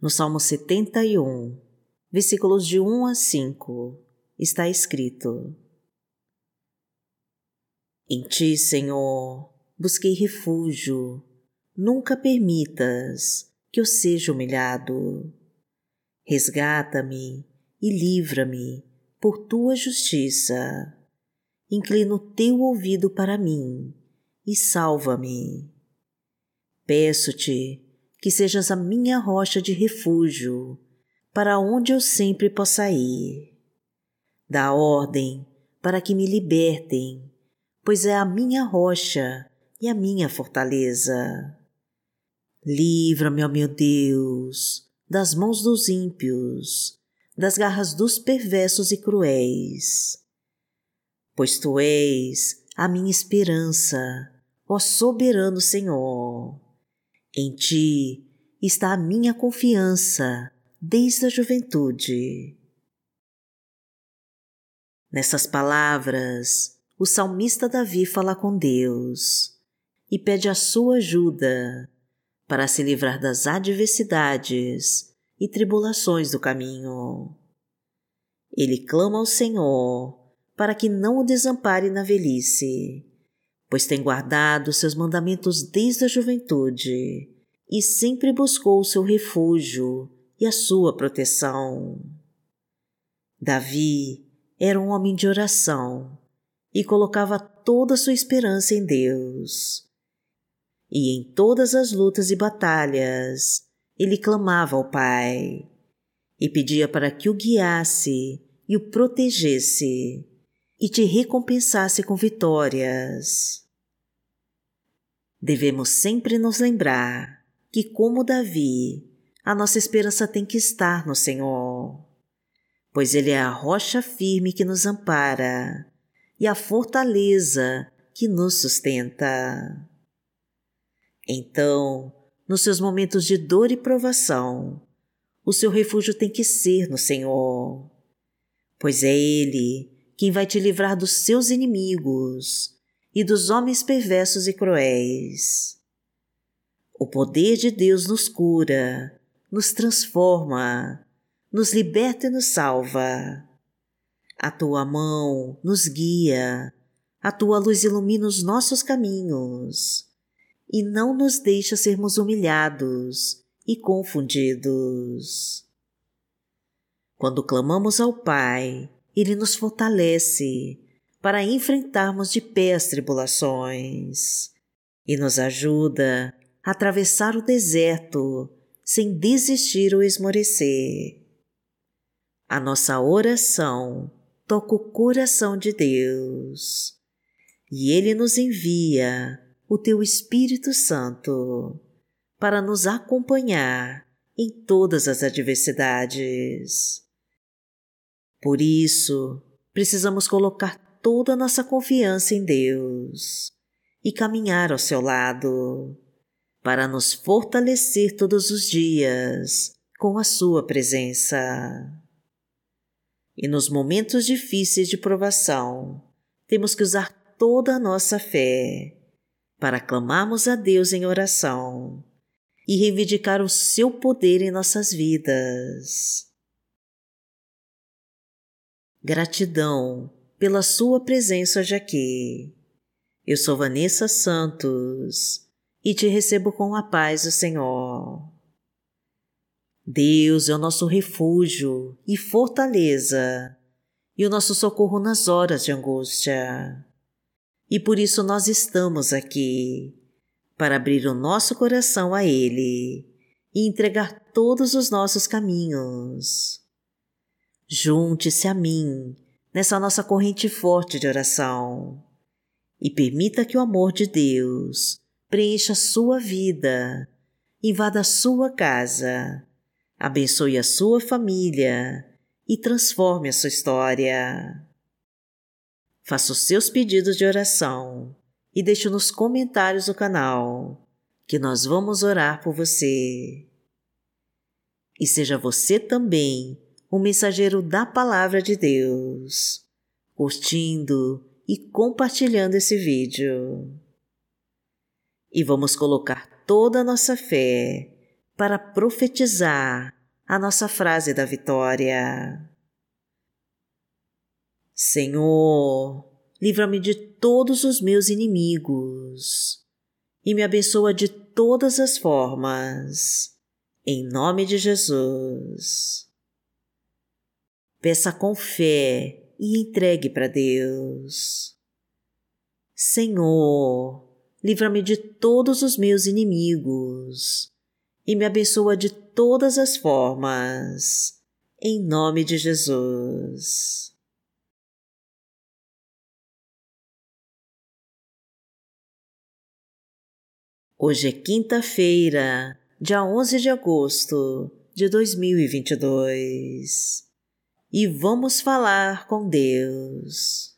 No Salmo 71, versículos de 1 a 5, está escrito: Em ti, Senhor, busquei refúgio, nunca permitas que eu seja humilhado. Resgata-me e livra-me por tua justiça. Inclina o teu ouvido para mim e salva-me. Peço-te que sejas a minha rocha de refúgio, para onde eu sempre possa ir. Dá ordem para que me libertem, pois é a minha rocha e a minha fortaleza. Livra-me, ó meu Deus, das mãos dos ímpios, das garras dos perversos e cruéis. Pois tu és a minha esperança, ó soberano Senhor. Em ti está a minha confiança desde a juventude. Nessas palavras, o salmista Davi fala com Deus e pede a sua ajuda para se livrar das adversidades e tribulações do caminho. Ele clama ao Senhor para que não o desampare na velhice, pois tem guardado seus mandamentos desde a juventude e sempre buscou o seu refúgio e a sua proteção. Davi era um homem de oração e colocava toda a sua esperança em Deus. E em todas as lutas e batalhas, ele clamava ao Pai e pedia para que o guiasse e o protegesse e te recompensasse com vitórias. Devemos sempre nos lembrar que, como Davi, a nossa esperança tem que estar no Senhor, pois Ele é a rocha firme que nos ampara e a fortaleza que nos sustenta. Então, nos seus momentos de dor e provação, o seu refúgio tem que ser no Senhor, pois é Ele quem vai te livrar dos seus inimigos e dos homens perversos e cruéis. O poder de Deus nos cura, nos transforma, nos liberta e nos salva. A tua mão nos guia, a tua luz ilumina os nossos caminhos e não nos deixa sermos humilhados e confundidos. Quando clamamos ao Pai, Ele nos fortalece para enfrentarmos de pé as tribulações e nos ajuda a atravessar o deserto sem desistir ou esmorecer. A nossa oração toca o coração de Deus e Ele nos envia o Teu Espírito Santo para nos acompanhar em todas as adversidades. Por isso, precisamos colocar toda a nossa confiança em Deus e caminhar ao seu lado para nos fortalecer todos os dias com a Sua presença. E nos momentos difíceis de provação, temos que usar toda a nossa fé para clamarmos a Deus em oração e reivindicar o seu poder em nossas vidas. Gratidão pela sua presença hoje aqui. Eu sou Vanessa Santos e te recebo com a paz do Senhor. Deus é o nosso refúgio e fortaleza e o nosso socorro nas horas de angústia. E por isso nós estamos aqui, para abrir o nosso coração a Ele e entregar todos os nossos caminhos. Junte-se a mim nessa nossa corrente forte de oração e permita que o amor de Deus preencha sua vida, invada sua casa abençoe a sua família e transforme a sua história. Faça os seus pedidos de oração e deixe nos comentários do canal que nós vamos orar por você. E seja você também um mensageiro da Palavra de Deus, curtindo e compartilhando esse vídeo. E vamos colocar toda a nossa fé para profetizar a nossa frase da vitória. Senhor, livra-me de todos os meus inimigos e me abençoa de todas as formas, em nome de Jesus. Peça com fé e entregue para Deus. Senhor, livra-me de todos os meus inimigos e me abençoa de todas as formas, em nome de Jesus. Hoje é quinta-feira, dia 11 de agosto de 2022 e vamos falar com Deus.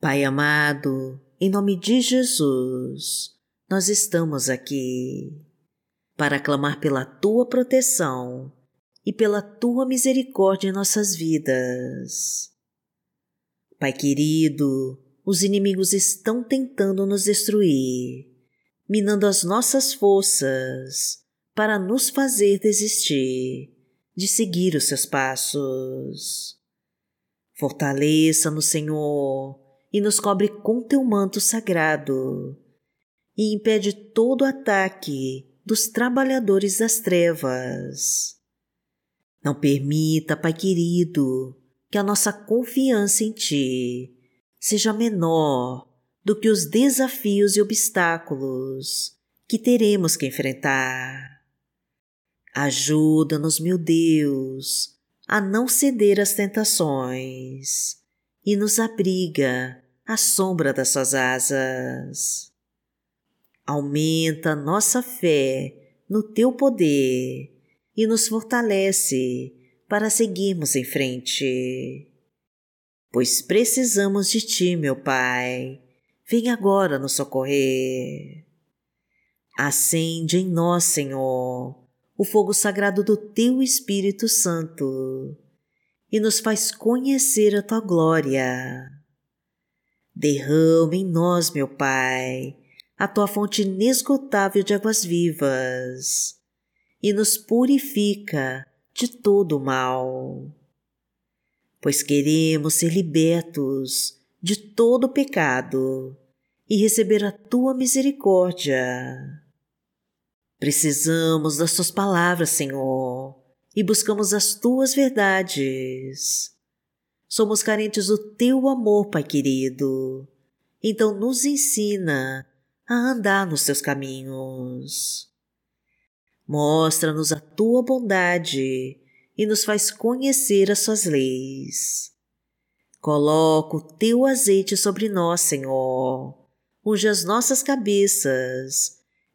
Pai amado, em nome de Jesus, nós estamos aqui para clamar pela tua proteção e pela tua misericórdia em nossas vidas. Pai querido, os inimigos estão tentando nos destruir, minando as nossas forças para nos fazer desistir de seguir os seus passos. Fortaleça-nos, Senhor, e nos cobre com teu manto sagrado e impede todo ataque dos trabalhadores das trevas. Não permita, Pai querido, que a nossa confiança em Ti seja menor do que os desafios e obstáculos que teremos que enfrentar. Ajuda-nos, meu Deus, a não ceder às tentações e nos abriga à sombra das suas asas. Aumenta nossa fé no teu poder e nos fortalece para seguirmos em frente pois precisamos de ti, meu Pai. Vem agora nos socorrer. Acende em nós, Senhor, o fogo sagrado do teu Espírito Santo e nos faz conhecer a tua glória. Derrama em nós, meu Pai, a tua fonte inesgotável de águas vivas e nos purifica de todo o mal pois queremos ser libertos de todo pecado e receber a tua misericórdia. Precisamos das tuas palavras, Senhor, e buscamos as tuas verdades. Somos carentes do teu amor, Pai querido, então nos ensina a andar nos teus caminhos. Mostra-nos a tua bondade e nos faz conhecer as suas leis. Coloca o teu azeite sobre nós, Senhor, unge as nossas cabeças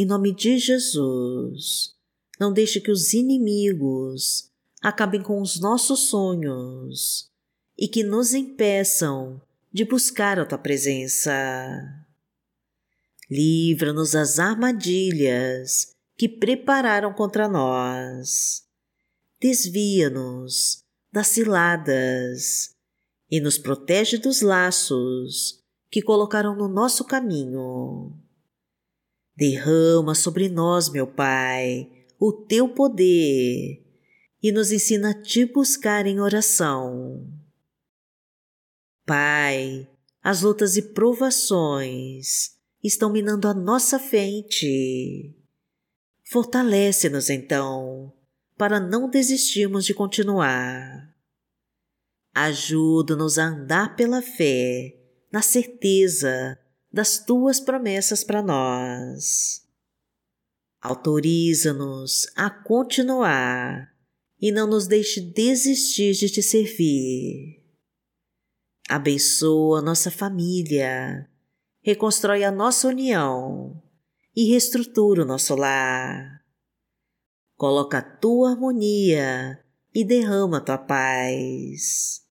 em nome de Jesus, não deixe que os inimigos acabem com os nossos sonhos e que nos impeçam de buscar a tua presença. Livra-nos das armadilhas que prepararam contra nós desvia-nos das ciladas e nos protege dos laços que colocaram no nosso caminho. Derrama sobre nós, meu Pai, o teu poder e nos ensina a te buscar em oração. Pai, as lutas e provações estão minando a nossa fé em ti. Fortalece-nos então, para não desistirmos de continuar. Ajuda-nos a andar pela fé, na certeza das tuas promessas para nós. Autoriza-nos a continuar e não nos deixe desistir de te servir. Abençoa nossa família, reconstrói a nossa união e reestrutura o nosso lar. Coloca a tua harmonia e derrama a tua paz.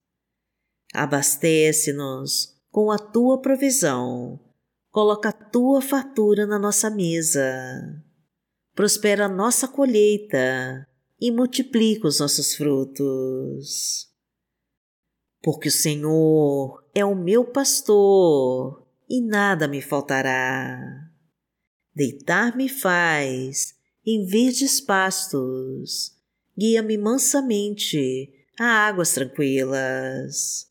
Abastece-nos com a tua provisão, coloca a tua fartura na nossa mesa. Prospera a nossa colheita e multiplica os nossos frutos porque o Senhor é o meu pastor e nada me faltará. Deitar-me faz em verdes pastos, guia-me mansamente a águas tranquilas.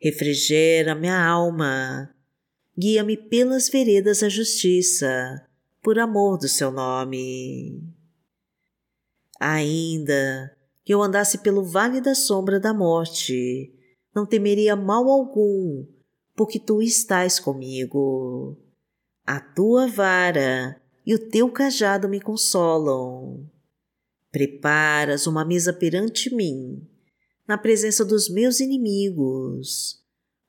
Refrigera minha alma, guia-me pelas veredas da justiça, por amor do seu nome. Ainda que eu andasse pelo vale da sombra da morte, não temeria mal algum, porque tu estás comigo. A tua vara e o teu cajado me consolam. Preparas uma mesa perante mim, na presença dos meus inimigos.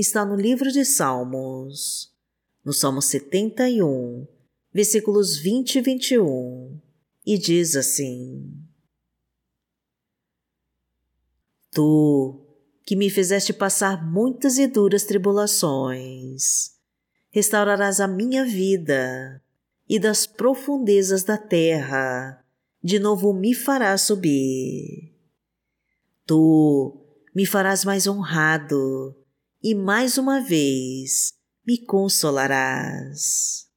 está no livro de Salmos, no Salmo 71, versículos 20 e 21, e diz assim: Tu, que me fizeste passar muitas e duras tribulações, restaurarás a minha vida e das profundezas da terra de novo me farás subir. Tu me farás mais honrado e mais uma vez me consolarás.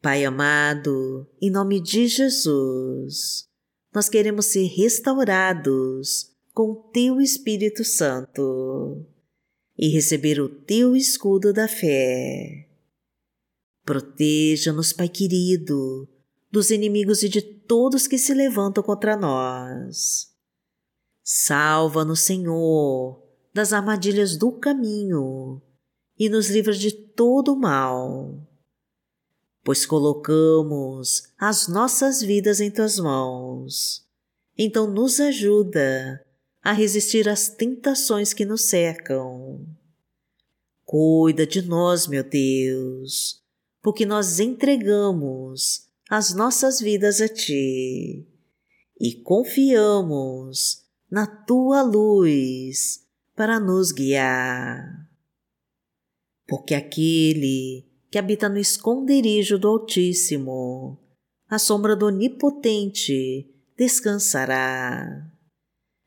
Pai amado, em nome de Jesus, nós queremos ser restaurados com Teu Espírito Santo e receber o Teu escudo da fé. Proteja-nos, Pai querido, dos inimigos e de todos que se levantam contra nós. Salva-nos, Senhor, das armadilhas do caminho e nos livra de todo o mal pois colocamos as nossas vidas em tuas mãos. Então nos ajuda a resistir às tentações que nos cercam. Cuida de nós, meu Deus, porque nós entregamos as nossas vidas a Ti e confiamos na Tua luz para nos guiar. Porque aquele que habita no esconderijo do Altíssimo, à sombra do Onipotente descansará.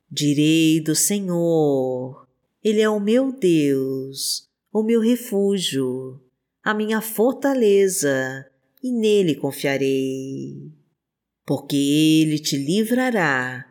Direi do Senhor, Ele é o meu Deus, o meu refúgio, a minha fortaleza, e nele confiarei. Porque ele te livrará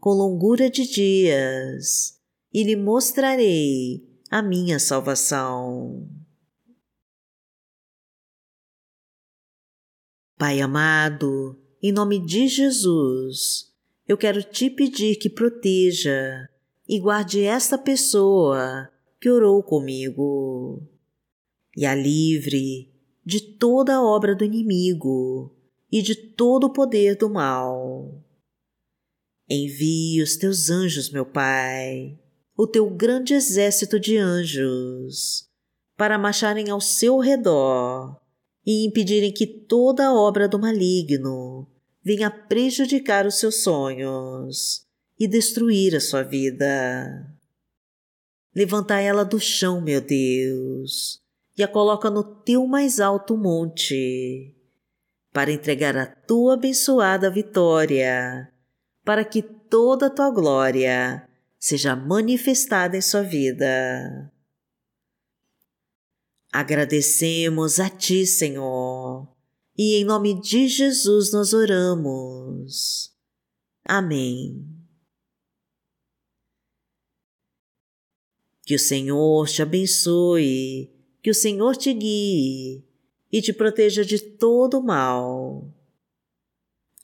com longura de dias e lhe mostrarei a minha salvação. Pai amado, em nome de Jesus, eu quero te pedir que proteja e guarde esta pessoa que orou comigo e a livre de toda a obra do inimigo e de todo o poder do mal. Envie os teus anjos, meu Pai, o teu grande exército de anjos, para marcharem ao seu redor e impedirem que toda obra do maligno venha prejudicar os seus sonhos e destruir a sua vida. Levanta ela do chão, meu Deus, e a coloca no teu mais alto monte, para entregar a tua abençoada vitória para que toda a tua glória seja manifestada em sua vida. Agradecemos a Ti, Senhor, e em nome de Jesus nós oramos. Amém. Que o Senhor te abençoe, que o Senhor te guie e te proteja de todo mal